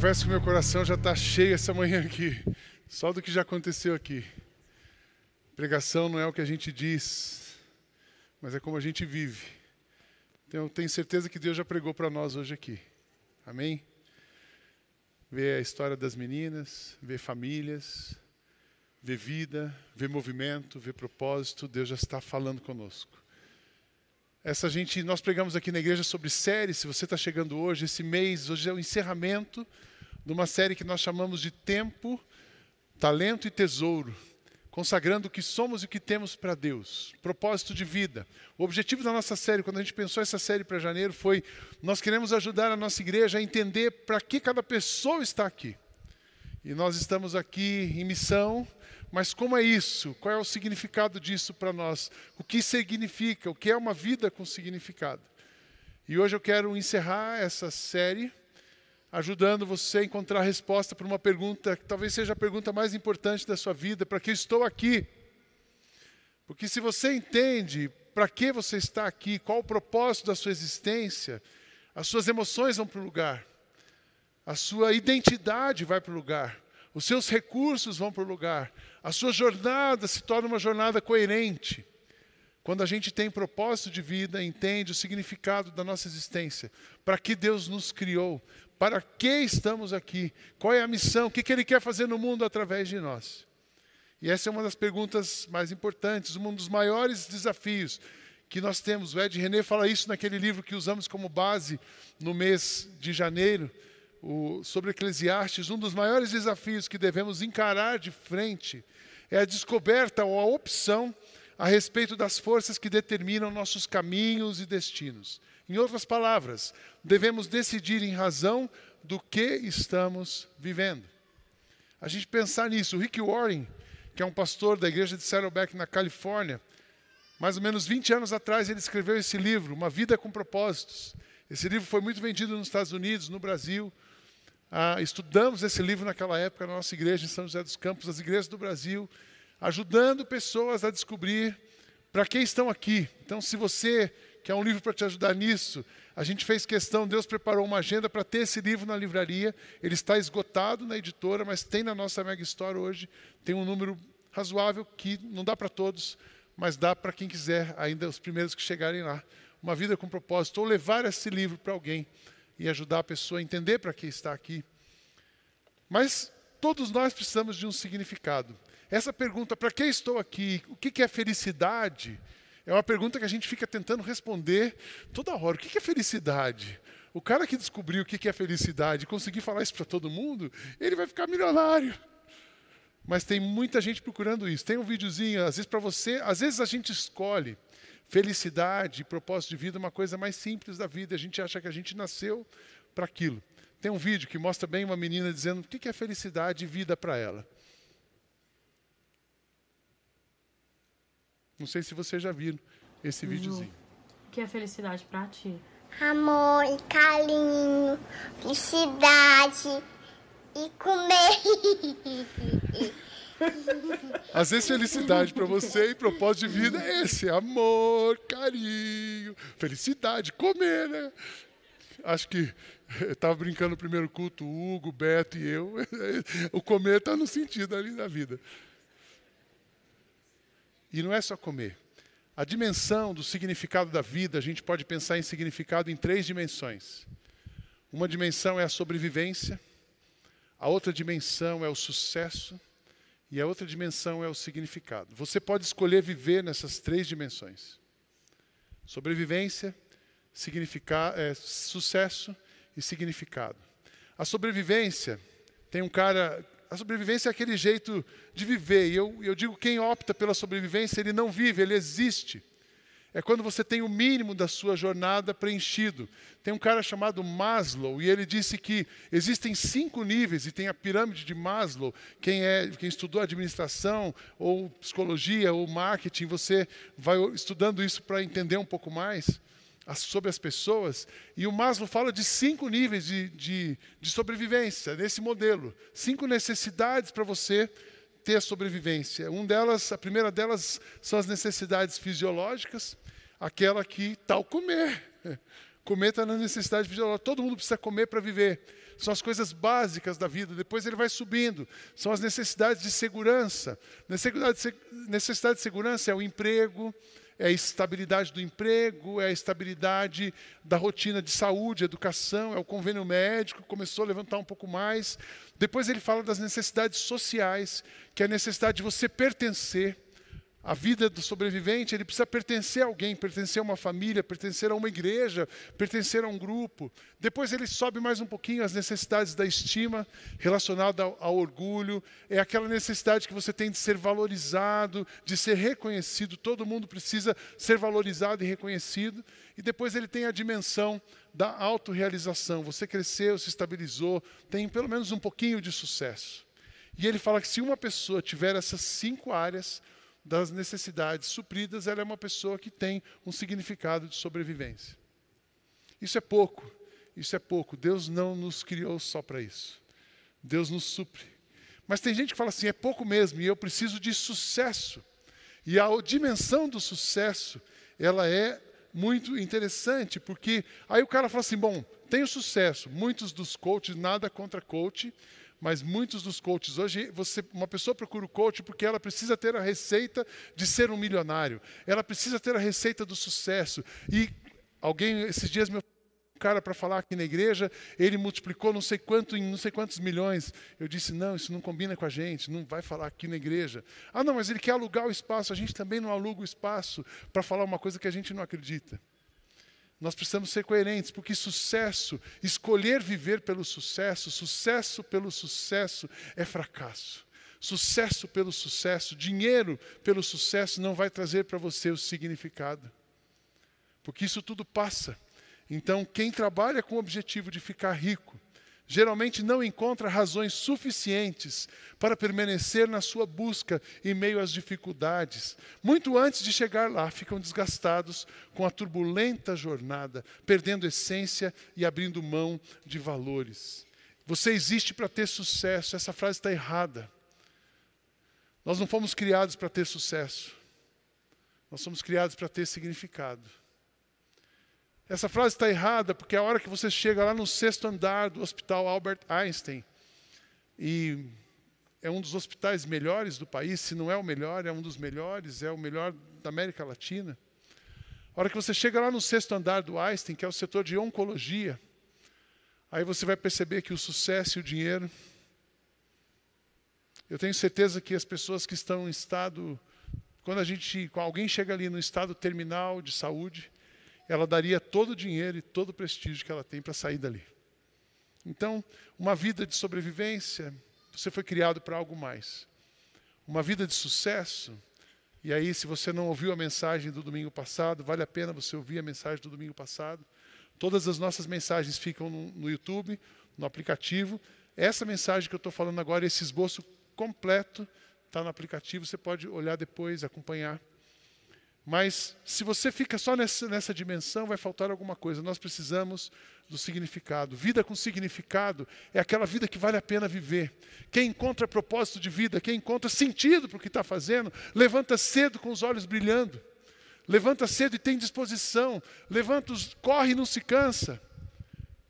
Confesso que meu coração já está cheio essa manhã aqui, só do que já aconteceu aqui. Pregação não é o que a gente diz, mas é como a gente vive. Então, eu tenho certeza que Deus já pregou para nós hoje aqui. Amém? Ver a história das meninas, ver famílias, ver vida, ver movimento, ver propósito, Deus já está falando conosco. Essa gente, nós pregamos aqui na igreja sobre séries. Se você está chegando hoje, esse mês, hoje é o encerramento de uma série que nós chamamos de Tempo, Talento e Tesouro, consagrando o que somos e o que temos para Deus, propósito de vida. O objetivo da nossa série, quando a gente pensou essa série para janeiro, foi nós queremos ajudar a nossa igreja a entender para que cada pessoa está aqui. E nós estamos aqui em missão, mas como é isso? Qual é o significado disso para nós? O que significa? O que é uma vida com significado? E hoje eu quero encerrar essa série ajudando você a encontrar a resposta para uma pergunta que talvez seja a pergunta mais importante da sua vida: para que estou aqui? Porque se você entende para que você está aqui, qual o propósito da sua existência, as suas emoções vão para o lugar, a sua identidade vai para o lugar, os seus recursos vão para o lugar, a sua jornada se torna uma jornada coerente. Quando a gente tem propósito de vida, entende o significado da nossa existência, para que Deus nos criou, para que estamos aqui, qual é a missão, o que, Ele quer fazer no mundo através de nós. E essa é uma das perguntas mais importantes, um dos maiores desafios que nós temos. O Ed René fala isso naquele livro que usamos como base no mês de janeiro, o, sobre Eclesiastes. Um dos maiores desafios que devemos encarar de frente é a descoberta ou a opção a respeito das forças que determinam nossos caminhos e destinos. Em outras palavras, devemos decidir em razão do que estamos vivendo. A gente pensar nisso. O Rick Warren, que é um pastor da igreja de Saddleback na Califórnia, mais ou menos 20 anos atrás ele escreveu esse livro, Uma Vida com Propósitos. Esse livro foi muito vendido nos Estados Unidos, no Brasil. Ah, estudamos esse livro naquela época na nossa igreja em São José dos Campos, as igrejas do Brasil, ajudando pessoas a descobrir para que estão aqui. Então, se você quer um livro para te ajudar nisso, a gente fez questão, Deus preparou uma agenda para ter esse livro na livraria. Ele está esgotado na editora, mas tem na nossa Mega Store hoje. Tem um número razoável que não dá para todos, mas dá para quem quiser, ainda os primeiros que chegarem lá. Uma vida com propósito, ou levar esse livro para alguém e ajudar a pessoa a entender para que está aqui. Mas todos nós precisamos de um significado. Essa pergunta, para que estou aqui? O que é felicidade? É uma pergunta que a gente fica tentando responder toda hora. O que é felicidade? O cara que descobriu o que é felicidade, conseguir falar isso para todo mundo, ele vai ficar milionário. Mas tem muita gente procurando isso. Tem um videozinho, às vezes para você, às vezes a gente escolhe felicidade, propósito de vida, uma coisa mais simples da vida. A gente acha que a gente nasceu para aquilo. Tem um vídeo que mostra bem uma menina dizendo o que é felicidade e vida para ela. Não sei se vocês já viram esse videozinho. O que é felicidade pra ti? Amor e carinho, felicidade e comer. Às vezes felicidade para você e propósito de vida é esse, amor, carinho, felicidade, comer, né? Acho que eu estava brincando no primeiro culto, o Hugo, o Beto e eu. O comer está no sentido ali da vida. E não é só comer. A dimensão do significado da vida, a gente pode pensar em significado em três dimensões. Uma dimensão é a sobrevivência, a outra dimensão é o sucesso e a outra dimensão é o significado. Você pode escolher viver nessas três dimensões: sobrevivência, é, sucesso e significado. A sobrevivência tem um cara a sobrevivência é aquele jeito de viver. E eu, eu digo: quem opta pela sobrevivência, ele não vive, ele existe. É quando você tem o mínimo da sua jornada preenchido. Tem um cara chamado Maslow e ele disse que existem cinco níveis e tem a pirâmide de Maslow. Quem é, quem estudou administração ou psicologia ou marketing, você vai estudando isso para entender um pouco mais sobre as pessoas. E o Maslow fala de cinco níveis de, de, de sobrevivência nesse modelo, cinco necessidades para você ter a sobrevivência. Um delas, a primeira delas são as necessidades fisiológicas, aquela que tal comer. Comer está na necessidade fisiológica. Todo mundo precisa comer para viver. São as coisas básicas da vida. Depois ele vai subindo. São as necessidades de segurança. Necessidade de, necessidade de segurança é o emprego, é a estabilidade do emprego, é a estabilidade da rotina de saúde, educação, é o convênio médico, começou a levantar um pouco mais. Depois ele fala das necessidades sociais, que é a necessidade de você pertencer. A vida do sobrevivente, ele precisa pertencer a alguém, pertencer a uma família, pertencer a uma igreja, pertencer a um grupo. Depois ele sobe mais um pouquinho as necessidades da estima relacionada ao, ao, orgulho. É aquela necessidade que você tem de ser valorizado, de ser reconhecido. Todo mundo precisa ser valorizado e reconhecido. E depois ele tem a dimensão da autorrealização. Você cresceu, se estabilizou, tem pelo menos um pouquinho de sucesso. E ele fala que se uma pessoa tiver essas cinco áreas, das necessidades supridas, ela é uma pessoa que tem um significado de sobrevivência. Isso é pouco, isso é pouco. Deus não nos criou só para isso. Deus nos supre. Mas tem gente que fala assim: é pouco mesmo, e eu preciso de sucesso. E a dimensão do sucesso, ela é muito interessante, porque aí o cara fala assim: bom, tenho sucesso. Muitos dos coaches, nada contra coach, mas muitos dos coaches hoje, você, uma pessoa procura o coach porque ela precisa ter a receita de ser um milionário. Ela precisa ter a receita do sucesso. E alguém esses dias me cara para falar aqui na igreja, ele multiplicou não sei quanto em não sei quantos milhões. Eu disse: "Não, isso não combina com a gente, não vai falar aqui na igreja". Ah, não, mas ele quer alugar o espaço, a gente também não aluga o espaço para falar uma coisa que a gente não acredita. Nós precisamos ser coerentes, porque sucesso, escolher viver pelo sucesso, sucesso pelo sucesso é fracasso. Sucesso pelo sucesso, dinheiro pelo sucesso não vai trazer para você o significado. Porque isso tudo passa. Então, quem trabalha com o objetivo de ficar rico, geralmente não encontra razões suficientes para permanecer na sua busca em meio às dificuldades. Muito antes de chegar lá, ficam desgastados com a turbulenta jornada, perdendo essência e abrindo mão de valores. Você existe para ter sucesso, essa frase está errada. Nós não fomos criados para ter sucesso, nós somos criados para ter significado. Essa frase está errada porque a hora que você chega lá no sexto andar do Hospital Albert Einstein, e é um dos hospitais melhores do país, se não é o melhor, é um dos melhores, é o melhor da América Latina. A hora que você chega lá no sexto andar do Einstein, que é o setor de oncologia, aí você vai perceber que o sucesso e o dinheiro. Eu tenho certeza que as pessoas que estão em estado. Quando a gente, quando alguém chega ali no estado terminal de saúde, ela daria todo o dinheiro e todo o prestígio que ela tem para sair dali. Então, uma vida de sobrevivência, você foi criado para algo mais. Uma vida de sucesso, e aí, se você não ouviu a mensagem do domingo passado, vale a pena você ouvir a mensagem do domingo passado. Todas as nossas mensagens ficam no, no YouTube, no aplicativo. Essa mensagem que eu estou falando agora, esse esboço completo, está no aplicativo, você pode olhar depois, acompanhar. Mas se você fica só nessa, nessa dimensão, vai faltar alguma coisa. Nós precisamos do significado. Vida com significado é aquela vida que vale a pena viver. Quem encontra propósito de vida, quem encontra sentido para o que está fazendo, levanta cedo com os olhos brilhando. Levanta cedo e tem disposição. Levanta, corre e não se cansa.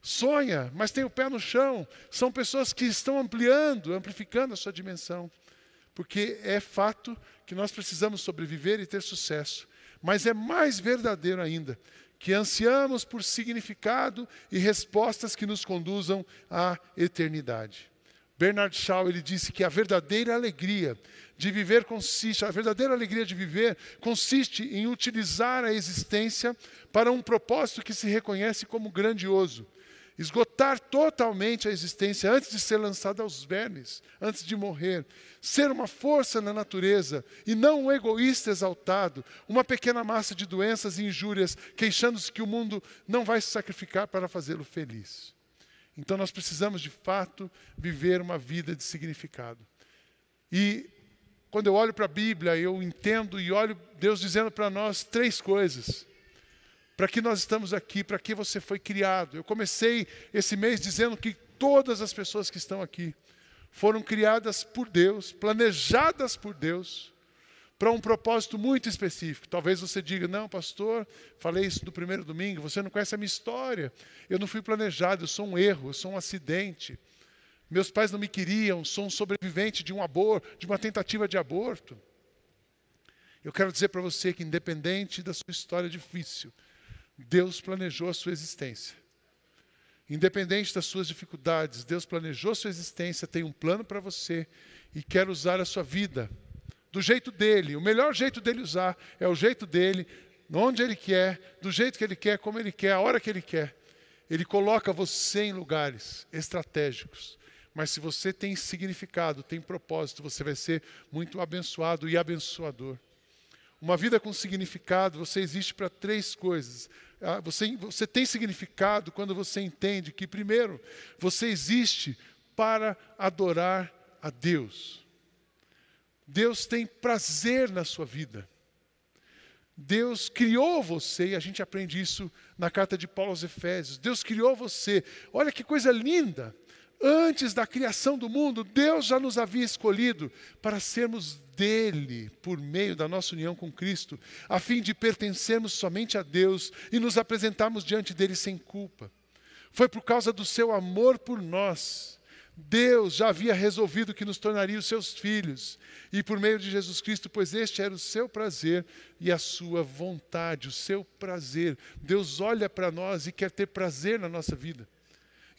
Sonha, mas tem o pé no chão. São pessoas que estão ampliando, amplificando a sua dimensão. Porque é fato que nós precisamos sobreviver e ter sucesso. Mas é mais verdadeiro ainda que ansiamos por significado e respostas que nos conduzam à eternidade. Bernard Shaw ele disse que a verdadeira alegria de viver consiste, a verdadeira alegria de viver consiste em utilizar a existência para um propósito que se reconhece como grandioso esgotar totalmente a existência antes de ser lançado aos vermes, antes de morrer, ser uma força na natureza e não um egoísta exaltado, uma pequena massa de doenças e injúrias, queixando-se que o mundo não vai se sacrificar para fazê-lo feliz. Então nós precisamos de fato viver uma vida de significado. E quando eu olho para a Bíblia, eu entendo e olho Deus dizendo para nós três coisas para que nós estamos aqui, para que você foi criado. Eu comecei esse mês dizendo que todas as pessoas que estão aqui foram criadas por Deus, planejadas por Deus, para um propósito muito específico. Talvez você diga: Não, pastor, falei isso no primeiro domingo, você não conhece a minha história. Eu não fui planejado, eu sou um erro, eu sou um acidente. Meus pais não me queriam, sou um sobrevivente de um aborto, de uma tentativa de aborto. Eu quero dizer para você que, independente da sua história difícil, Deus planejou a sua existência. Independente das suas dificuldades, Deus planejou a sua existência, tem um plano para você e quer usar a sua vida do jeito dele. O melhor jeito dele usar é o jeito dele, onde ele quer, do jeito que ele quer, como ele quer, a hora que ele quer. Ele coloca você em lugares estratégicos. Mas se você tem significado, tem propósito, você vai ser muito abençoado e abençoador. Uma vida com significado, você existe para três coisas: você, você tem significado quando você entende que, primeiro, você existe para adorar a Deus. Deus tem prazer na sua vida. Deus criou você, e a gente aprende isso na carta de Paulo aos Efésios. Deus criou você. Olha que coisa linda. Antes da criação do mundo, Deus já nos havia escolhido para sermos dele por meio da nossa união com Cristo, a fim de pertencermos somente a Deus e nos apresentarmos diante dele sem culpa. Foi por causa do seu amor por nós. Deus já havia resolvido que nos tornaria os seus filhos, e por meio de Jesus Cristo, pois este era o seu prazer e a sua vontade, o seu prazer. Deus olha para nós e quer ter prazer na nossa vida.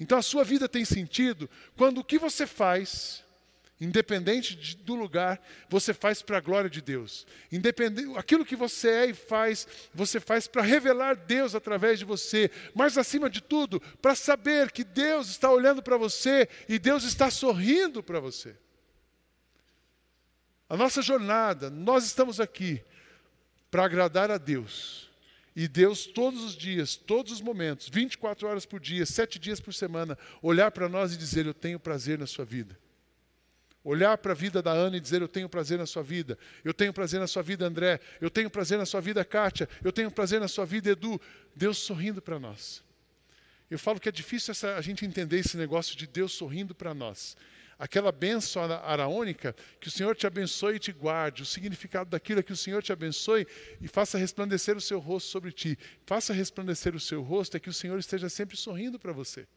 Então a sua vida tem sentido quando o que você faz, independente de, do lugar, você faz para a glória de Deus. Independente, aquilo que você é e faz, você faz para revelar Deus através de você, mas acima de tudo, para saber que Deus está olhando para você e Deus está sorrindo para você. A nossa jornada, nós estamos aqui para agradar a Deus e Deus, todos os dias, todos os momentos, 24 horas por dia, sete dias por semana, olhar para nós e dizer: Eu tenho prazer na sua vida. Olhar para a vida da Ana e dizer: Eu tenho prazer na sua vida. Eu tenho prazer na sua vida, André. Eu tenho prazer na sua vida, Kátia. Eu tenho prazer na sua vida, Edu. Deus sorrindo para nós. Eu falo que é difícil essa, a gente entender esse negócio de Deus sorrindo para nós aquela bênção araônica, que o Senhor te abençoe e te guarde. O significado daquilo é que o Senhor te abençoe e faça resplandecer o seu rosto sobre ti. Faça resplandecer o seu rosto é que o Senhor esteja sempre sorrindo para você.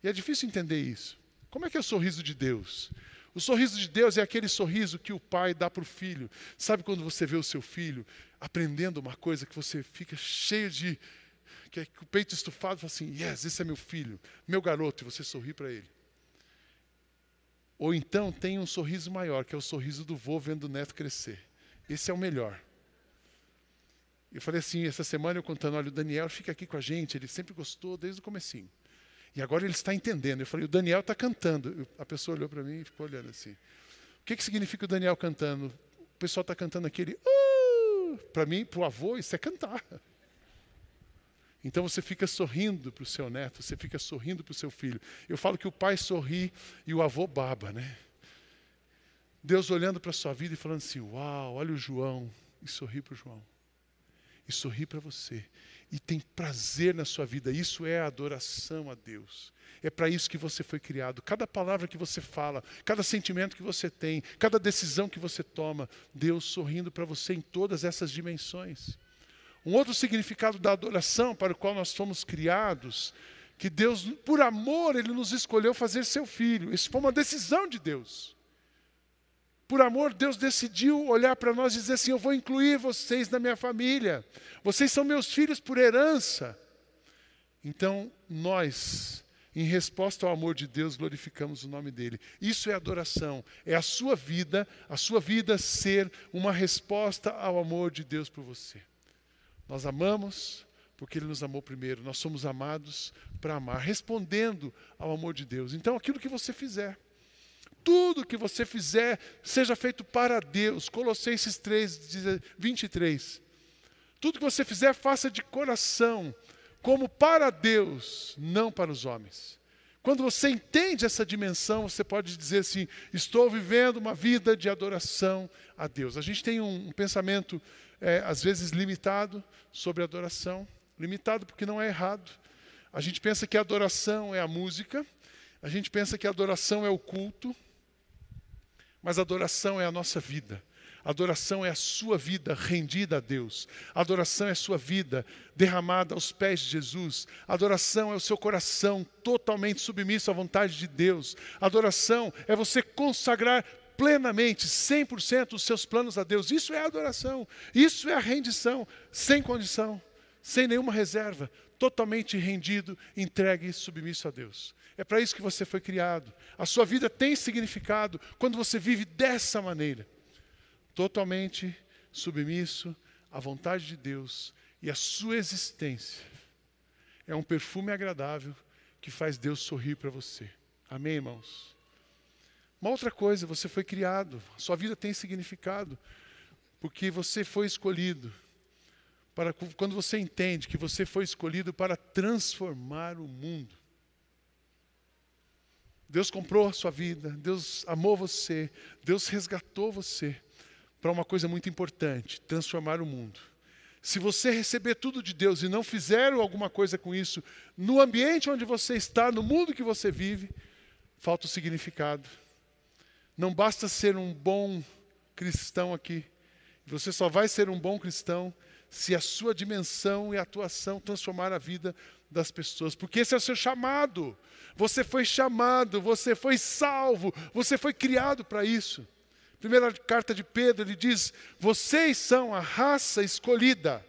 E é difícil entender isso. Como é que é o sorriso de Deus? O sorriso de Deus é aquele sorriso que o pai dá para o filho. Sabe quando você vê o seu filho aprendendo uma coisa que você fica cheio de. que é o peito estufado fala assim: Yes, esse é meu filho, meu garoto, e você sorri para ele. Ou então tem um sorriso maior, que é o sorriso do vô vendo o neto crescer. Esse é o melhor. Eu falei assim, essa semana eu contando, olha, o Daniel fica aqui com a gente, ele sempre gostou desde o comecinho. E agora ele está entendendo. Eu falei, o Daniel está cantando. A pessoa olhou para mim e ficou olhando assim. O que, que significa o Daniel cantando? O pessoal está cantando aquele. Uh! Para mim, para o avô, isso é cantar. Então você fica sorrindo para o seu neto, você fica sorrindo para o seu filho. Eu falo que o pai sorri e o avô baba, né? Deus olhando para a sua vida e falando assim: Uau, olha o João, e sorri para o João, e sorri para você, e tem prazer na sua vida. Isso é adoração a Deus. É para isso que você foi criado. Cada palavra que você fala, cada sentimento que você tem, cada decisão que você toma, Deus sorrindo para você em todas essas dimensões. Um outro significado da adoração para o qual nós fomos criados, que Deus, por amor, Ele nos escolheu fazer seu filho. Isso foi uma decisão de Deus. Por amor, Deus decidiu olhar para nós e dizer assim: Eu vou incluir vocês na minha família. Vocês são meus filhos por herança. Então, nós, em resposta ao amor de Deus, glorificamos o nome dele. Isso é adoração. É a sua vida, a sua vida ser uma resposta ao amor de Deus por você. Nós amamos, Porque Ele nos amou primeiro. Nós somos amados para amar, respondendo ao amor de Deus. Então, aquilo que você fizer, tudo que você fizer, seja feito para Deus. Colossenses 3, 23. Tudo que você fizer, faça de coração, como para Deus, não para os homens. Quando você entende essa dimensão, você pode dizer assim: estou vivendo uma vida de adoração a Deus. A gente tem um, um pensamento, é, às vezes, limitado sobre adoração limitado porque não é errado. A gente pensa que a adoração é a música, a gente pensa que a adoração é o culto, mas a adoração é a nossa vida. Adoração é a sua vida rendida a Deus. Adoração é a sua vida derramada aos pés de Jesus. Adoração é o seu coração totalmente submisso à vontade de Deus. Adoração é você consagrar plenamente, 100% os seus planos a Deus. Isso é adoração. Isso é a rendição, sem condição, sem nenhuma reserva, totalmente rendido, entregue e submisso a Deus. É para isso que você foi criado. A sua vida tem significado quando você vive dessa maneira totalmente submisso à vontade de Deus e a sua existência é um perfume agradável que faz Deus sorrir para você. Amém, irmãos? Uma outra coisa, você foi criado, sua vida tem significado, porque você foi escolhido. Para, quando você entende que você foi escolhido para transformar o mundo. Deus comprou a sua vida, Deus amou você, Deus resgatou você para uma coisa muito importante: transformar o mundo. Se você receber tudo de Deus e não fizer alguma coisa com isso, no ambiente onde você está, no mundo que você vive, falta o significado. Não basta ser um bom cristão aqui. Você só vai ser um bom cristão se a sua dimensão e atuação transformar a vida das pessoas, porque esse é o seu chamado. Você foi chamado, você foi salvo, você foi criado para isso. Primeira carta de Pedro, ele diz: Vocês são a raça escolhida.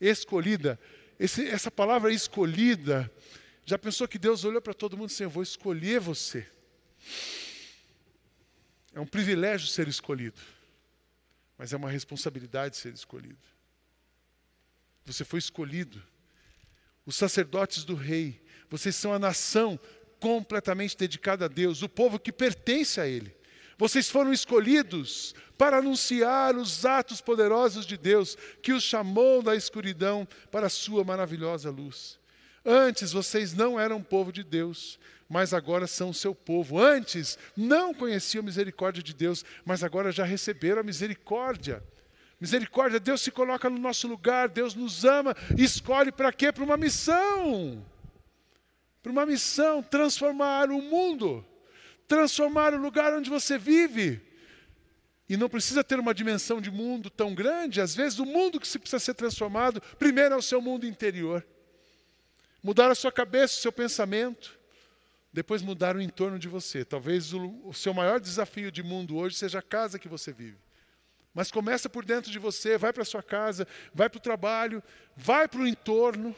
Escolhida. Esse, essa palavra escolhida, já pensou que Deus olhou para todo mundo e disse: Eu vou escolher você. É um privilégio ser escolhido, mas é uma responsabilidade ser escolhido. Você foi escolhido. Os sacerdotes do rei, vocês são a nação completamente dedicada a Deus, o povo que pertence a Ele. Vocês foram escolhidos para anunciar os atos poderosos de Deus, que os chamou da escuridão para a sua maravilhosa luz. Antes vocês não eram povo de Deus, mas agora são seu povo. Antes não conheciam a misericórdia de Deus, mas agora já receberam a misericórdia. Misericórdia, Deus se coloca no nosso lugar, Deus nos ama, escolhe para quê? Para uma missão. Para uma missão, transformar o mundo transformar o lugar onde você vive. E não precisa ter uma dimensão de mundo tão grande, às vezes o mundo que se precisa ser transformado, primeiro é o seu mundo interior. Mudar a sua cabeça, o seu pensamento, depois mudar o entorno de você. Talvez o, o seu maior desafio de mundo hoje seja a casa que você vive. Mas começa por dentro de você, vai para a sua casa, vai para o trabalho, vai para o entorno.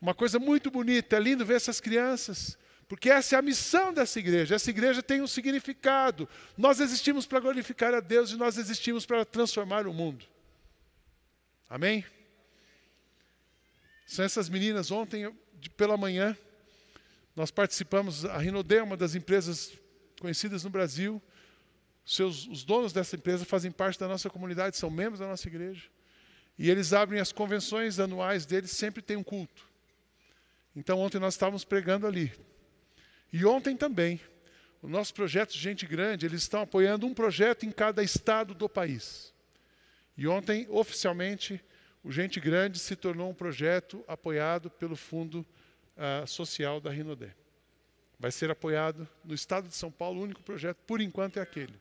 Uma coisa muito bonita, é lindo ver essas crianças porque essa é a missão dessa igreja. Essa igreja tem um significado. Nós existimos para glorificar a Deus e nós existimos para transformar o mundo. Amém? São essas meninas. Ontem, pela manhã, nós participamos. A Rinodê é uma das empresas conhecidas no Brasil. Seus, os donos dessa empresa fazem parte da nossa comunidade, são membros da nossa igreja. E eles abrem as convenções anuais deles, sempre tem um culto. Então, ontem nós estávamos pregando ali. E ontem também, o nosso projeto Gente Grande, eles estão apoiando um projeto em cada estado do país. E ontem, oficialmente, o Gente Grande se tornou um projeto apoiado pelo Fundo uh, Social da Rinodé. Vai ser apoiado no estado de São Paulo, o único projeto, por enquanto, é aquele.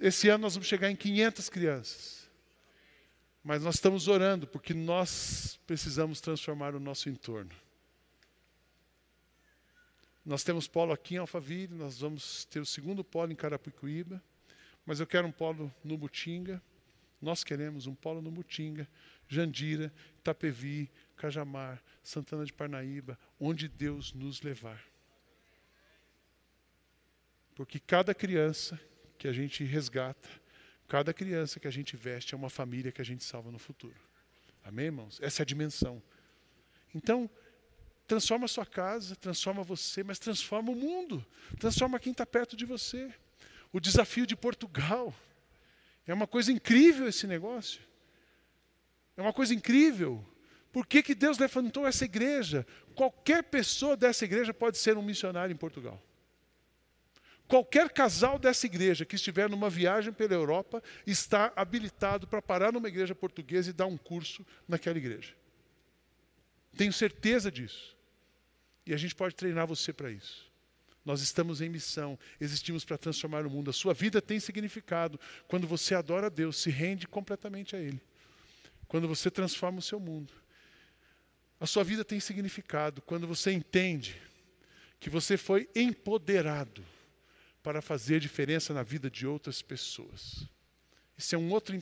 Esse ano nós vamos chegar em 500 crianças. Mas nós estamos orando porque nós precisamos transformar o nosso entorno. Nós temos polo aqui em Alphaville, nós vamos ter o segundo polo em Carapicuíba, mas eu quero um polo no Mutinga. Nós queremos um polo no Mutinga, Jandira, Itapevi, Cajamar, Santana de Parnaíba, onde Deus nos levar. Porque cada criança que a gente resgata, cada criança que a gente veste é uma família que a gente salva no futuro. Amém, irmãos? Essa é a dimensão. Então, transforma a sua casa, transforma você, mas transforma o mundo, transforma quem está perto de você. O desafio de Portugal. É uma coisa incrível esse negócio. É uma coisa incrível. Por que, que Deus levantou essa igreja? Qualquer pessoa dessa igreja pode ser um missionário em Portugal. Qualquer casal dessa igreja que estiver numa viagem pela Europa está habilitado para parar numa igreja portuguesa e dar um curso naquela igreja. Tenho certeza disso. E a gente pode treinar você para isso. Nós estamos em missão, existimos para transformar o mundo. A sua vida tem significado quando você adora a Deus, se rende completamente a Ele. Quando você transforma o seu mundo. A sua vida tem significado quando você entende que você foi empoderado para fazer diferença na vida de outras pessoas. Esse é um outro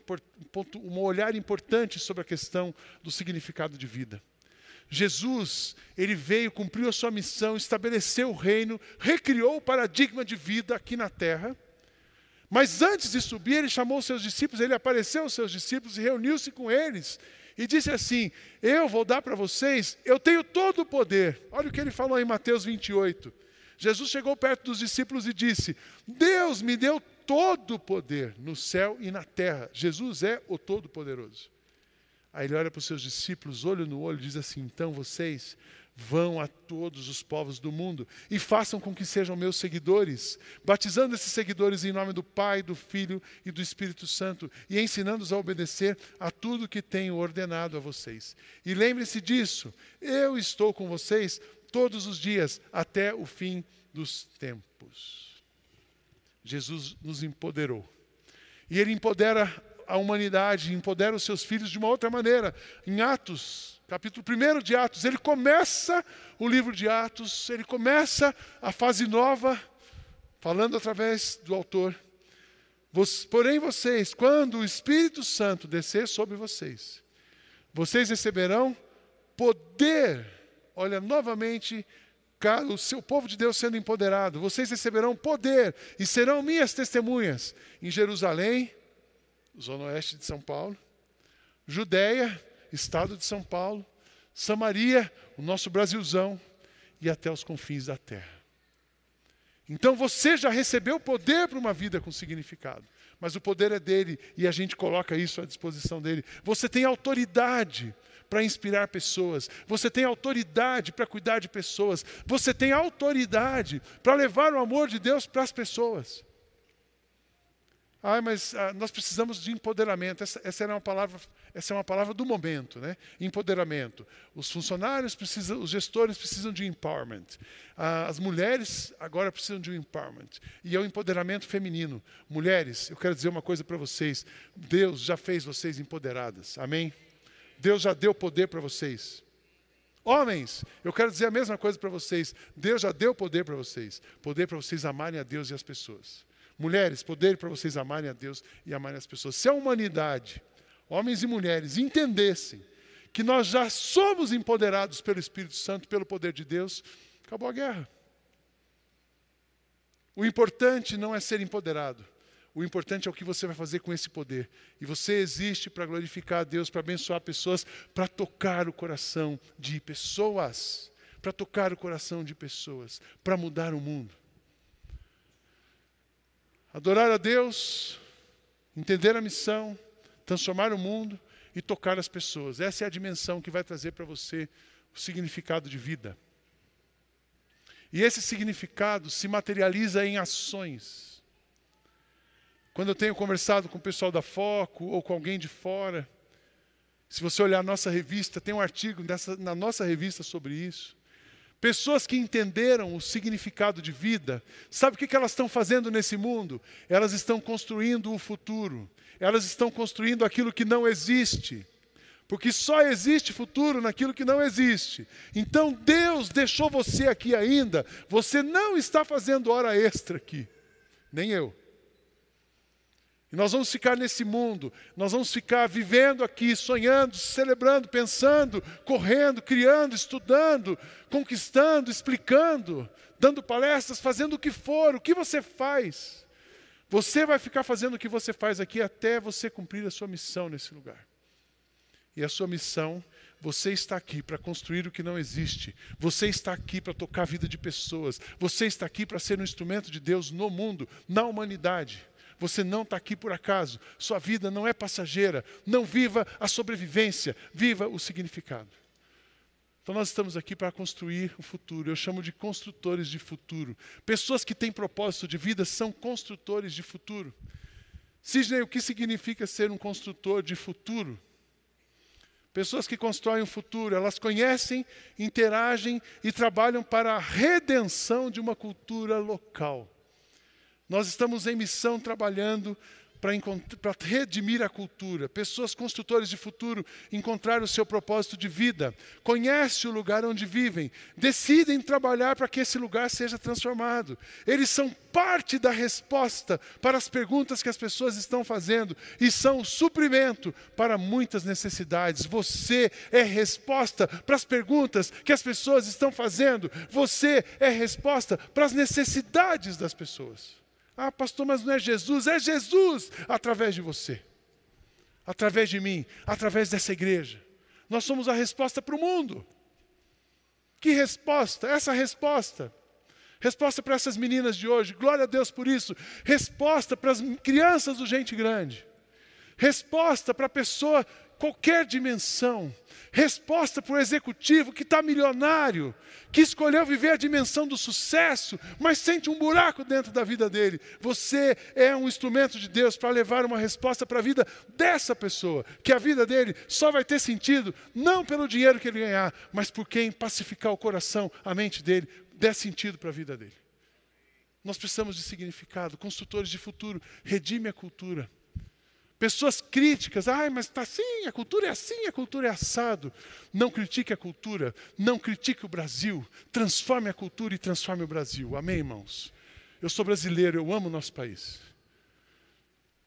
ponto, um olhar importante sobre a questão do significado de vida. Jesus, ele veio, cumpriu a sua missão, estabeleceu o reino, recriou o paradigma de vida aqui na terra. Mas antes de subir, ele chamou os seus discípulos, ele apareceu aos seus discípulos e reuniu-se com eles. E disse assim: Eu vou dar para vocês, eu tenho todo o poder. Olha o que ele falou em Mateus 28. Jesus chegou perto dos discípulos e disse: Deus me deu todo o poder no céu e na terra. Jesus é o Todo-Poderoso. Aí ele olha para os seus discípulos, olho no olho, diz assim: Então vocês vão a todos os povos do mundo e façam com que sejam meus seguidores, batizando esses seguidores em nome do Pai, do Filho e do Espírito Santo e ensinando-os a obedecer a tudo que tenho ordenado a vocês. E lembre-se disso: eu estou com vocês todos os dias até o fim dos tempos. Jesus nos empoderou. E ele empodera a humanidade, empodera os seus filhos de uma outra maneira. Em Atos, capítulo 1 de Atos, ele começa o livro de Atos, ele começa a fase nova, falando através do autor. Porém, vocês, quando o Espírito Santo descer sobre vocês, vocês receberão poder. Olha, novamente, o seu povo de Deus sendo empoderado, vocês receberão poder e serão minhas testemunhas em Jerusalém, Zona Oeste de São Paulo, Judéia, Estado de São Paulo, Samaria, o nosso Brasilzão, e até os confins da terra. Então você já recebeu poder para uma vida com significado, mas o poder é dele e a gente coloca isso à disposição dele. Você tem autoridade para inspirar pessoas, você tem autoridade para cuidar de pessoas, você tem autoridade para levar o amor de Deus para as pessoas. Ah, mas ah, nós precisamos de empoderamento. Essa, essa, é uma palavra, essa é uma palavra do momento, né? Empoderamento. Os funcionários precisam, os gestores precisam de empowerment. Ah, as mulheres agora precisam de um empowerment. E é o empoderamento feminino. Mulheres, eu quero dizer uma coisa para vocês. Deus já fez vocês empoderadas. Amém? Deus já deu poder para vocês. Homens, eu quero dizer a mesma coisa para vocês. Deus já deu poder para vocês. Poder para vocês amarem a Deus e as pessoas. Mulheres, poder para vocês amarem a Deus e amarem as pessoas. Se a humanidade, homens e mulheres, entendessem que nós já somos empoderados pelo Espírito Santo, pelo poder de Deus, acabou a guerra. O importante não é ser empoderado. O importante é o que você vai fazer com esse poder. E você existe para glorificar a Deus, para abençoar pessoas, para tocar o coração de pessoas. Para tocar o coração de pessoas, para mudar o mundo. Adorar a Deus, entender a missão, transformar o mundo e tocar as pessoas. Essa é a dimensão que vai trazer para você o significado de vida. E esse significado se materializa em ações. Quando eu tenho conversado com o pessoal da Foco ou com alguém de fora, se você olhar a nossa revista, tem um artigo dessa, na nossa revista sobre isso. Pessoas que entenderam o significado de vida, sabe o que elas estão fazendo nesse mundo? Elas estão construindo o futuro, elas estão construindo aquilo que não existe, porque só existe futuro naquilo que não existe. Então Deus deixou você aqui ainda, você não está fazendo hora extra aqui, nem eu. E nós vamos ficar nesse mundo, nós vamos ficar vivendo aqui, sonhando, celebrando, pensando, correndo, criando, estudando, conquistando, explicando, dando palestras, fazendo o que for, o que você faz. Você vai ficar fazendo o que você faz aqui até você cumprir a sua missão nesse lugar. E a sua missão você está aqui para construir o que não existe. Você está aqui para tocar a vida de pessoas. Você está aqui para ser um instrumento de Deus no mundo, na humanidade. Você não está aqui por acaso. Sua vida não é passageira. Não viva a sobrevivência, viva o significado. Então nós estamos aqui para construir o futuro. Eu chamo de construtores de futuro. Pessoas que têm propósito de vida são construtores de futuro. Sidney, o que significa ser um construtor de futuro? Pessoas que constroem o futuro, elas conhecem, interagem e trabalham para a redenção de uma cultura local. Nós estamos em missão trabalhando para redimir a cultura. Pessoas construtores de futuro encontraram o seu propósito de vida, conhecem o lugar onde vivem, decidem trabalhar para que esse lugar seja transformado. Eles são parte da resposta para as perguntas que as pessoas estão fazendo e são suprimento para muitas necessidades. Você é resposta para as perguntas que as pessoas estão fazendo. Você é resposta para as necessidades das pessoas. Ah, pastor, mas não é Jesus. É Jesus através de você, através de mim, através dessa igreja. Nós somos a resposta para o mundo. Que resposta? Essa resposta. Resposta para essas meninas de hoje. Glória a Deus por isso. Resposta para as crianças do gente grande. Resposta para a pessoa, qualquer dimensão resposta para o executivo que está milionário, que escolheu viver a dimensão do sucesso, mas sente um buraco dentro da vida dele. Você é um instrumento de Deus para levar uma resposta para a vida dessa pessoa, que a vida dele só vai ter sentido não pelo dinheiro que ele ganhar, mas por quem pacificar o coração, a mente dele, der sentido para a vida dele. Nós precisamos de significado, construtores de futuro, redime a cultura. Pessoas críticas, ai, mas está assim, a cultura é assim, a cultura é assado. Não critique a cultura, não critique o Brasil. Transforme a cultura e transforme o Brasil. Amém, irmãos? Eu sou brasileiro, eu amo o nosso país.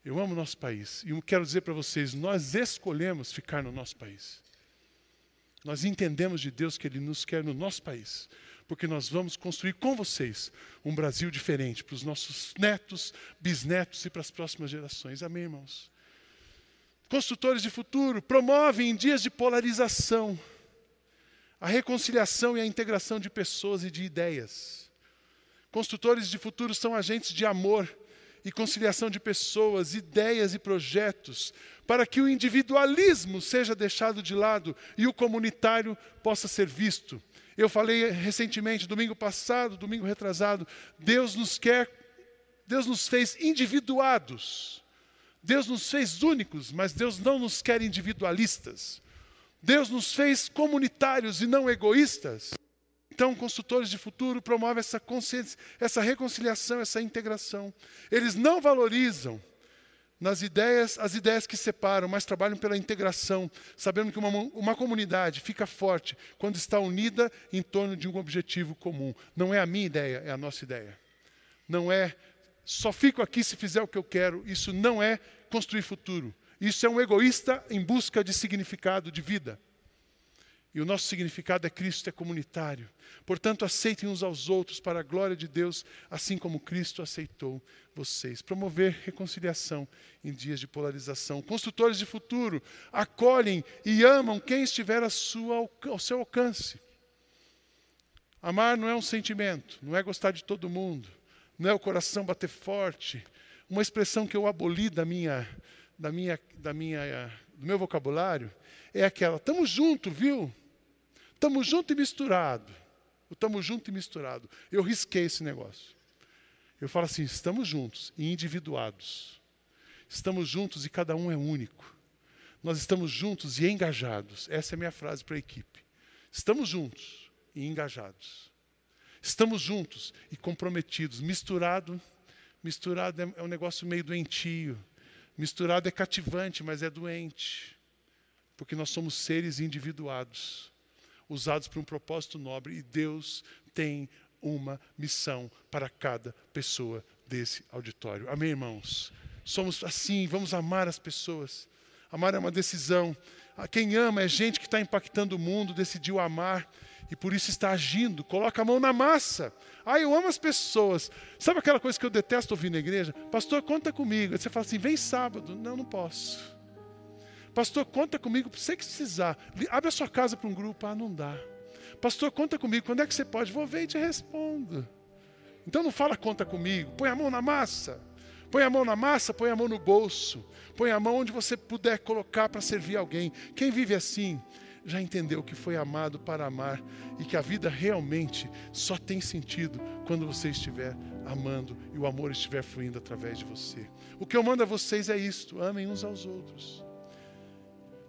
Eu amo o nosso país. E quero dizer para vocês, nós escolhemos ficar no nosso país. Nós entendemos de Deus que Ele nos quer no nosso país porque nós vamos construir com vocês um Brasil diferente para os nossos netos, bisnetos e para as próximas gerações. Amém, irmãos? Construtores de futuro promovem em dias de polarização a reconciliação e a integração de pessoas e de ideias. Construtores de futuro são agentes de amor e conciliação de pessoas, ideias e projetos, para que o individualismo seja deixado de lado e o comunitário possa ser visto. Eu falei recentemente, domingo passado, domingo retrasado, Deus nos quer, Deus nos fez individuados. Deus nos fez únicos, mas Deus não nos quer individualistas. Deus nos fez comunitários e não egoístas. Então, consultores de futuro promovem essa consciência, essa reconciliação, essa integração. Eles não valorizam nas ideias as ideias que separam, mas trabalham pela integração, sabendo que uma, uma comunidade fica forte quando está unida em torno de um objetivo comum. Não é a minha ideia, é a nossa ideia. Não é só fico aqui se fizer o que eu quero. Isso não é construir futuro. Isso é um egoísta em busca de significado de vida. E o nosso significado é Cristo, é comunitário. Portanto, aceitem uns aos outros para a glória de Deus, assim como Cristo aceitou vocês. Promover reconciliação em dias de polarização. Construtores de futuro acolhem e amam quem estiver ao seu alcance. Amar não é um sentimento, não é gostar de todo mundo não é o coração bater forte. Uma expressão que eu aboli da minha, da minha, da minha, do meu vocabulário é aquela: estamos junto, viu? Estamos junto e misturado. Estamos junto e misturado. Eu risquei esse negócio. Eu falo assim: estamos juntos e individuados. Estamos juntos e cada um é único. Nós estamos juntos e engajados. Essa é a minha frase para a equipe. Estamos juntos e engajados. Estamos juntos e comprometidos. Misturado, misturado é, é um negócio meio doentio. Misturado é cativante, mas é doente. Porque nós somos seres individuados, usados para um propósito nobre, e Deus tem uma missão para cada pessoa desse auditório. Amém, irmãos? Somos assim, vamos amar as pessoas. Amar é uma decisão. Quem ama é gente que está impactando o mundo, decidiu amar e por isso está agindo, coloca a mão na massa. Ah, eu amo as pessoas. Sabe aquela coisa que eu detesto ouvir na igreja? Pastor, conta comigo. Aí você fala assim: vem sábado. Não, não posso. Pastor, conta comigo, você que precisar. Abre a sua casa para um grupo. Ah, não dá. Pastor, conta comigo, quando é que você pode? Vou ver e te respondo. Então não fala conta comigo, põe a mão na massa. Põe a mão na massa, põe a mão no bolso. Põe a mão onde você puder colocar para servir alguém. Quem vive assim já entendeu que foi amado para amar e que a vida realmente só tem sentido quando você estiver amando e o amor estiver fluindo através de você. O que eu mando a vocês é isto: amem uns aos outros.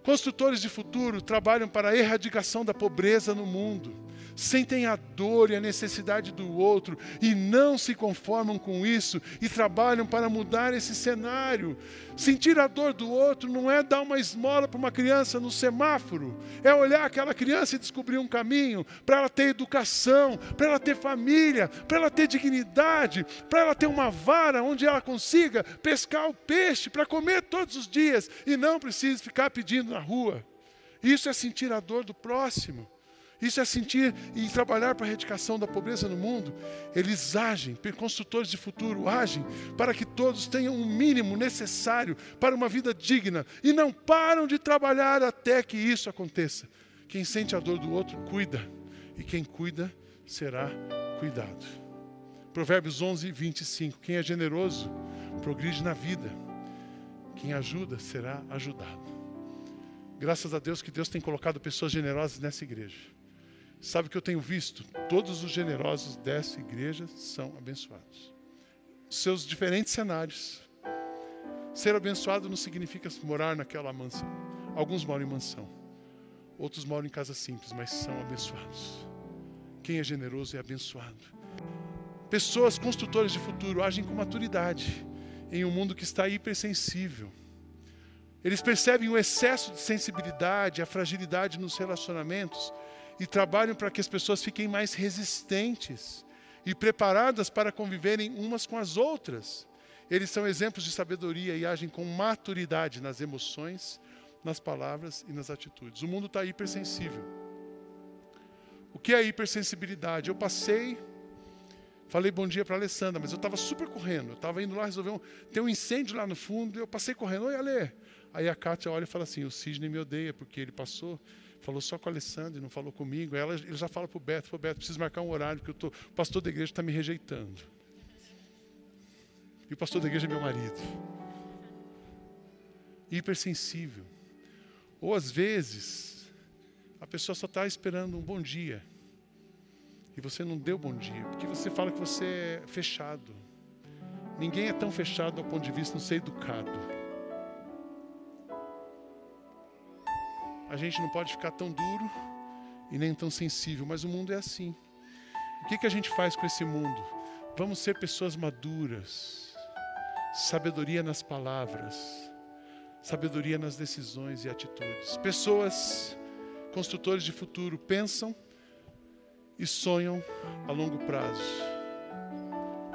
Construtores de futuro trabalham para a erradicação da pobreza no mundo sentem a dor e a necessidade do outro e não se conformam com isso e trabalham para mudar esse cenário. Sentir a dor do outro não é dar uma esmola para uma criança no semáforo, é olhar aquela criança e descobrir um caminho para ela ter educação, para ela ter família, para ela ter dignidade, para ela ter uma vara onde ela consiga pescar o peixe para comer todos os dias e não precise ficar pedindo na rua. Isso é sentir a dor do próximo. Isso é sentir e trabalhar para a erradicação da pobreza no mundo. Eles agem, construtores de futuro, agem para que todos tenham o um mínimo necessário para uma vida digna e não param de trabalhar até que isso aconteça. Quem sente a dor do outro, cuida, e quem cuida será cuidado. Provérbios 11, 25. Quem é generoso progride na vida, quem ajuda será ajudado. Graças a Deus que Deus tem colocado pessoas generosas nessa igreja. Sabe o que eu tenho visto? Todos os generosos dessa igreja são abençoados. Seus diferentes cenários. Ser abençoado não significa morar naquela mansão. Alguns moram em mansão, outros moram em casa simples, mas são abençoados. Quem é generoso é abençoado. Pessoas construtoras de futuro agem com maturidade em um mundo que está hipersensível. Eles percebem o excesso de sensibilidade, a fragilidade nos relacionamentos e trabalham para que as pessoas fiquem mais resistentes e preparadas para conviverem umas com as outras. Eles são exemplos de sabedoria e agem com maturidade nas emoções, nas palavras e nas atitudes. O mundo está hipersensível. O que é hipersensibilidade? Eu passei, falei bom dia para Alessandra, mas eu estava super correndo. Eu estava indo lá resolver um. Tem um incêndio lá no fundo, eu passei correndo. Oi, Ale. Aí a Kátia olha e fala assim: o Sidney me odeia porque ele passou falou só com a Alessandra, não falou comigo. Ela, ele já fala para o Beto, Beto, preciso marcar um horário, porque tô, o pastor da igreja está me rejeitando. E o pastor da igreja é meu marido. Hipersensível. Ou às vezes, a pessoa só está esperando um bom dia. E você não deu bom dia, porque você fala que você é fechado. Ninguém é tão fechado ao ponto de vista não ser educado. A gente não pode ficar tão duro e nem tão sensível, mas o mundo é assim. O que, que a gente faz com esse mundo? Vamos ser pessoas maduras, sabedoria nas palavras, sabedoria nas decisões e atitudes. Pessoas construtores de futuro pensam e sonham a longo prazo.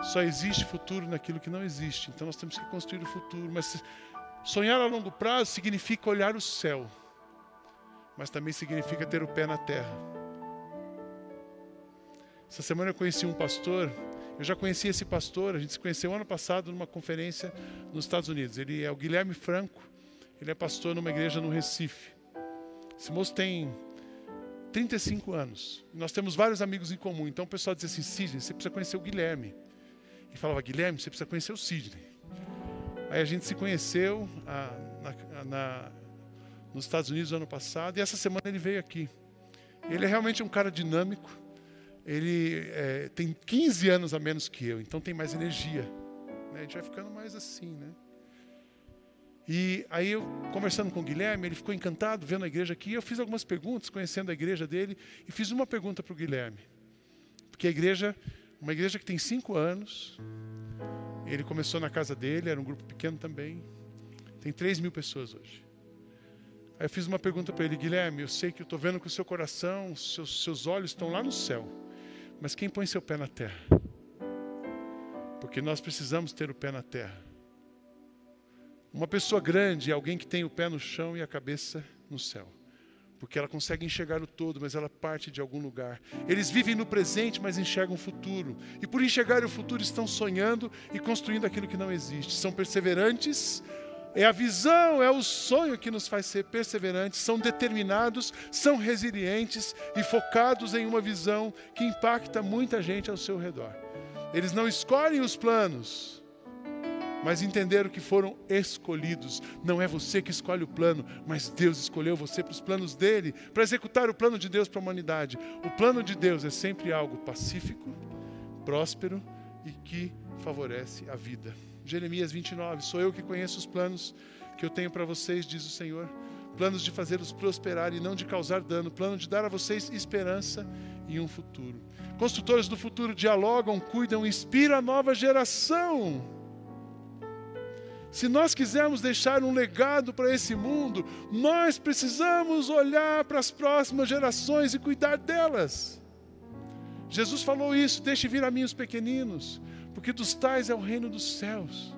Só existe futuro naquilo que não existe. Então nós temos que construir o futuro. Mas sonhar a longo prazo significa olhar o céu mas também significa ter o pé na terra. Essa semana eu conheci um pastor, eu já conheci esse pastor, a gente se conheceu ano passado numa conferência nos Estados Unidos. Ele é o Guilherme Franco, ele é pastor numa igreja no Recife. Esse moço tem 35 anos. Nós temos vários amigos em comum. Então o pessoal dizia assim: Sidney, você precisa conhecer o Guilherme. E falava: Guilherme, você precisa conhecer o Sidney. Aí a gente se conheceu ah, na, na, nos Estados Unidos no ano passado, e essa semana ele veio aqui. Ele é realmente um cara dinâmico, ele é, tem 15 anos a menos que eu, então tem mais energia. Né? A gente vai ficando mais assim, né? E aí eu, conversando com o Guilherme, ele ficou encantado vendo a igreja aqui, eu fiz algumas perguntas, conhecendo a igreja dele, e fiz uma pergunta para o Guilherme. Porque a igreja, uma igreja que tem cinco anos, ele começou na casa dele, era um grupo pequeno também, tem 3 mil pessoas hoje. Aí eu fiz uma pergunta para ele, Guilherme, eu sei que eu estou vendo que o seu coração, seus, seus olhos estão lá no céu, mas quem põe seu pé na terra? Porque nós precisamos ter o pé na terra. Uma pessoa grande é alguém que tem o pé no chão e a cabeça no céu. Porque ela consegue enxergar o todo, mas ela parte de algum lugar. Eles vivem no presente, mas enxergam o futuro. E por enxergar o futuro, estão sonhando e construindo aquilo que não existe. São perseverantes, É a visão, é o sonho que nos faz ser perseverantes, são determinados, são resilientes e focados em uma visão que impacta muita gente ao seu redor. Eles não escolhem os planos, mas entenderam que foram escolhidos. Não é você que escolhe o plano, mas Deus escolheu você para os planos dele, para executar o plano de Deus para a humanidade. O plano de Deus é sempre algo pacífico, próspero e que favorece a vida. Jeremias 29, sou eu que conheço os planos que eu tenho para vocês, diz o Senhor. Planos de fazê-los prosperar e não de causar dano, plano de dar a vocês esperança e um futuro. Construtores do futuro dialogam, cuidam, inspiram a nova geração. Se nós quisermos deixar um legado para esse mundo, nós precisamos olhar para as próximas gerações e cuidar delas. Jesus falou isso: deixe vir a mim os pequeninos, porque dos tais é o reino dos céus.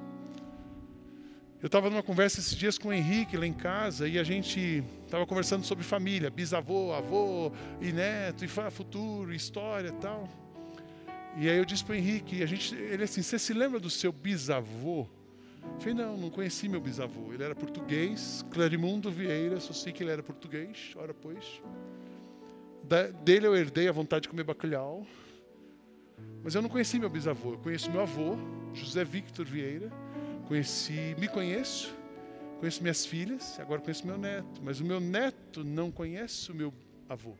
Eu estava numa conversa esses dias com o Henrique lá em casa e a gente estava conversando sobre família, bisavô, avô e neto, e futuro, história e tal. E aí eu disse para o Henrique, a gente, ele assim, você se lembra do seu bisavô? Eu falei, não, não conheci meu bisavô. Ele era português, Clarimundo Vieira, só sei que ele era português, ora pois. Da, dele eu herdei a vontade de comer bacalhau. Mas eu não conheci meu bisavô. Eu conheço meu avô, José Victor Vieira. Conheci, me conheço, conheço minhas filhas, agora conheço meu neto. Mas o meu neto não conhece o meu avô.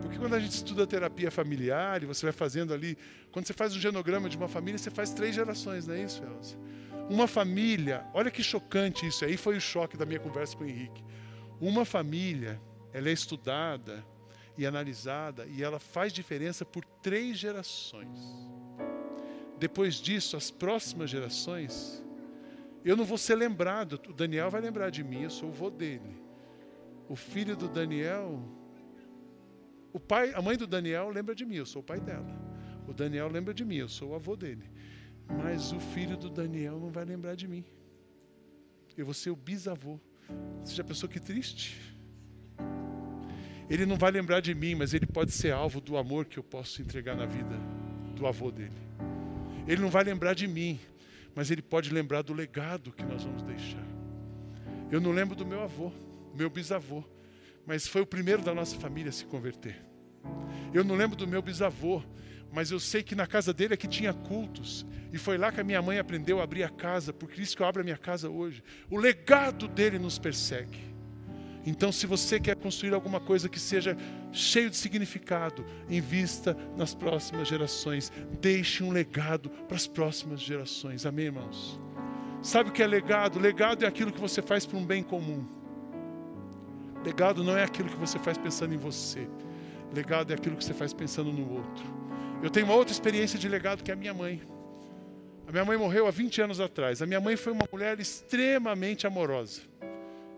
Porque quando a gente estuda terapia familiar e você vai fazendo ali, quando você faz um genograma de uma família, você faz três gerações, não é isso, Elza? Uma família, olha que chocante isso, aí foi o choque da minha conversa com o Henrique. Uma família, ela é estudada e analisada e ela faz diferença por três gerações. Depois disso, as próximas gerações, eu não vou ser lembrado. O Daniel vai lembrar de mim, eu sou o vô dele. O filho do Daniel, o pai, a mãe do Daniel lembra de mim, eu sou o pai dela. O Daniel lembra de mim, eu sou o avô dele. Mas o filho do Daniel não vai lembrar de mim. Eu vou ser o bisavô. Você já pensou que triste? Ele não vai lembrar de mim, mas ele pode ser alvo do amor que eu posso entregar na vida do avô dele. Ele não vai lembrar de mim, mas ele pode lembrar do legado que nós vamos deixar. Eu não lembro do meu avô, meu bisavô, mas foi o primeiro da nossa família a se converter. Eu não lembro do meu bisavô, mas eu sei que na casa dele é que tinha cultos. E foi lá que a minha mãe aprendeu a abrir a casa, por isso que eu abro a minha casa hoje. O legado dele nos persegue. Então, se você quer construir alguma coisa que seja cheio de significado, invista nas próximas gerações. Deixe um legado para as próximas gerações. Amém, irmãos? Sabe o que é legado? Legado é aquilo que você faz para um bem comum. Legado não é aquilo que você faz pensando em você. Legado é aquilo que você faz pensando no outro. Eu tenho uma outra experiência de legado que é a minha mãe. A minha mãe morreu há 20 anos atrás. A minha mãe foi uma mulher extremamente amorosa.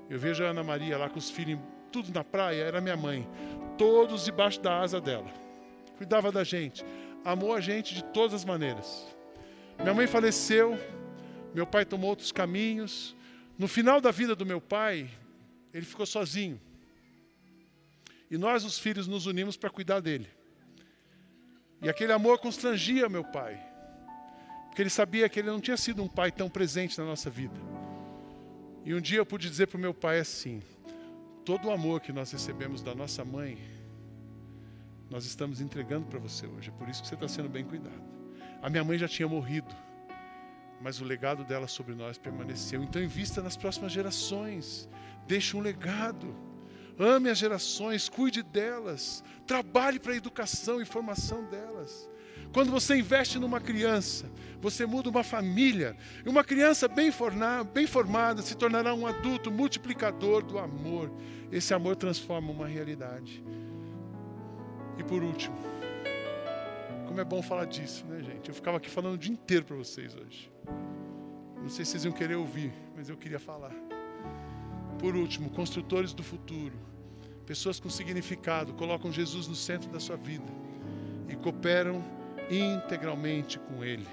Eu vejo a Ana Maria lá com os filhos, tudo na praia, era minha mãe. Todos debaixo da asa dela. Cuidava da gente. Amou a gente de todas as maneiras. Minha mãe faleceu. Meu pai tomou outros caminhos. No final da vida do meu pai, ele ficou sozinho. E nós, os filhos, nos unimos para cuidar dele. E aquele amor constrangia meu pai. Porque ele sabia que ele não tinha sido um pai tão presente na nossa vida. E um dia eu pude dizer para o meu pai assim: todo o amor que nós recebemos da nossa mãe, nós estamos entregando para você hoje. É por isso que você está sendo bem cuidado. A minha mãe já tinha morrido, mas o legado dela sobre nós permaneceu. Então, invista nas próximas gerações. Deixe um legado. Ame as gerações, cuide delas, trabalhe para a educação e formação delas. Quando você investe numa criança, você muda uma família. E uma criança bem, formada, bem formada se tornará um adulto multiplicador do amor. Esse amor transforma uma realidade. E por último, como é bom falar disso, né, gente? Eu ficava aqui falando o dia inteiro para vocês hoje. Não sei se vocês iam querer ouvir, mas eu queria falar. Por último, construtores do futuro. Pessoas com significado, colocam Jesus no centro da sua vida e cooperam integralmente com Ele.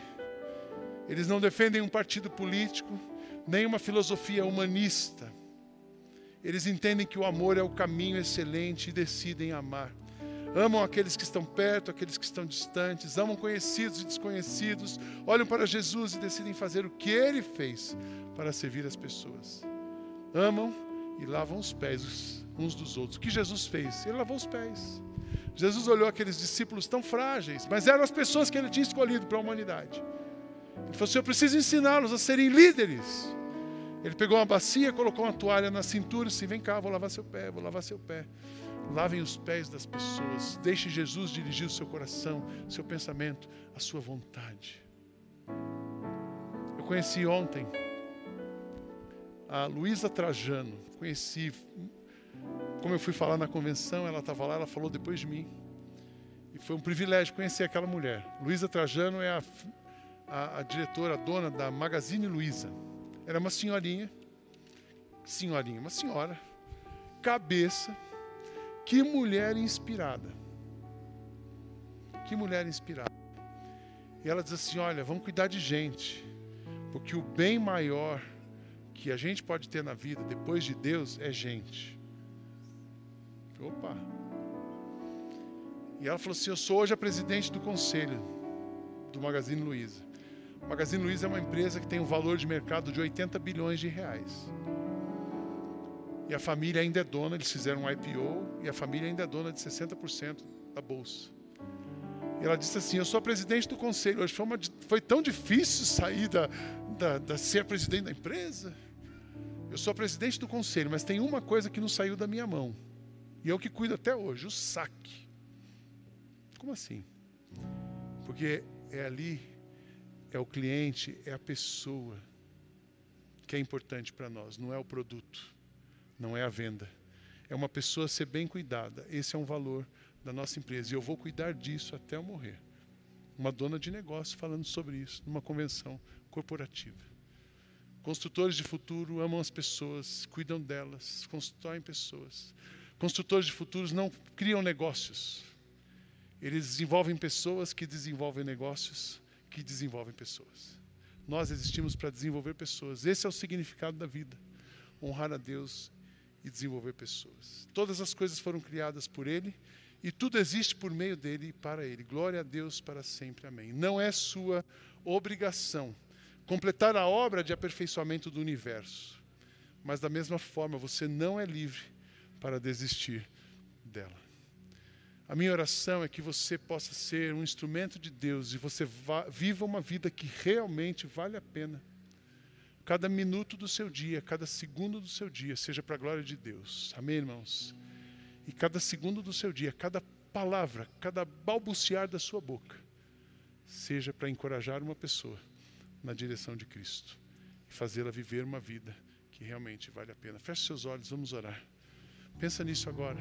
Eles não defendem um partido político, nem uma filosofia humanista. Eles entendem que o amor é o caminho excelente e decidem amar. Amam aqueles que estão perto, aqueles que estão distantes, amam conhecidos e desconhecidos, olham para Jesus e decidem fazer o que ele fez para servir as pessoas. Amam e lavam os pés uns dos outros. O que Jesus fez? Ele lavou os pés. Jesus olhou aqueles discípulos tão frágeis, mas eram as pessoas que ele tinha escolhido para a humanidade. Ele falou assim: Eu preciso ensiná-los a serem líderes. Ele pegou uma bacia, colocou uma toalha na cintura e disse: Vem cá, vou lavar seu pé, vou lavar seu pé. Lavem os pés das pessoas. Deixe Jesus dirigir o seu coração, seu pensamento, a sua vontade. Eu conheci ontem a Luísa Trajano. Conheci, como eu fui falar na convenção, ela estava lá, ela falou depois de mim. E foi um privilégio conhecer aquela mulher. Luísa Trajano é a, a, a diretora, a dona da Magazine Luiza. Era uma senhorinha, senhorinha, uma senhora, cabeça, que mulher inspirada. Que mulher inspirada. E ela diz assim: Olha, vamos cuidar de gente, porque o bem maior que a gente pode ter na vida depois de Deus é gente. Opa! E ela falou assim: Eu sou hoje a presidente do conselho do Magazine Luiza. O Magazine Luiza é uma empresa que tem um valor de mercado de 80 bilhões de reais. E a família ainda é dona, eles fizeram um IPO, e a família ainda é dona de 60% da bolsa. E ela disse assim: Eu sou a presidente do conselho. Hoje foi, uma, foi tão difícil sair da, da, da ser presidente da empresa. Eu sou a presidente do conselho, mas tem uma coisa que não saiu da minha mão. E é o que cuido até hoje: o saque. Como assim? Porque é ali, é o cliente, é a pessoa que é importante para nós, não é o produto, não é a venda. É uma pessoa ser bem cuidada. Esse é um valor da nossa empresa. E eu vou cuidar disso até eu morrer. Uma dona de negócio falando sobre isso numa convenção corporativa. Construtores de futuro amam as pessoas, cuidam delas, constroem pessoas. Construtores de futuros não criam negócios. Eles desenvolvem pessoas que desenvolvem negócios que desenvolvem pessoas. Nós existimos para desenvolver pessoas. Esse é o significado da vida. Honrar a Deus e desenvolver pessoas. Todas as coisas foram criadas por Ele e tudo existe por meio dele e para Ele. Glória a Deus para sempre. Amém. Não é sua obrigação completar a obra de aperfeiçoamento do universo, mas da mesma forma você não é livre para desistir dela. A minha oração é que você possa ser um instrumento de Deus e você viva uma vida que realmente vale a pena. Cada minuto do seu dia, cada segundo do seu dia, seja para a glória de Deus. Amém, irmãos? E cada segundo do seu dia, cada palavra, cada balbuciar da sua boca, seja para encorajar uma pessoa na direção de Cristo e fazê-la viver uma vida que realmente vale a pena. Feche seus olhos, vamos orar. Pensa nisso agora.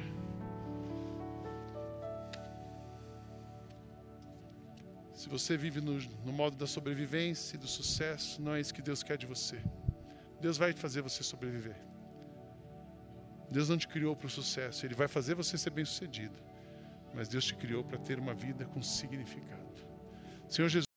Se você vive no, no, modo da sobrevivência e do sucesso, não é isso que Deus quer de você. Deus vai fazer você sobreviver. Deus não te criou para o sucesso, Ele vai fazer você ser bem sucedido. Mas Deus te criou para ter uma vida com significado. Senhor Jesus.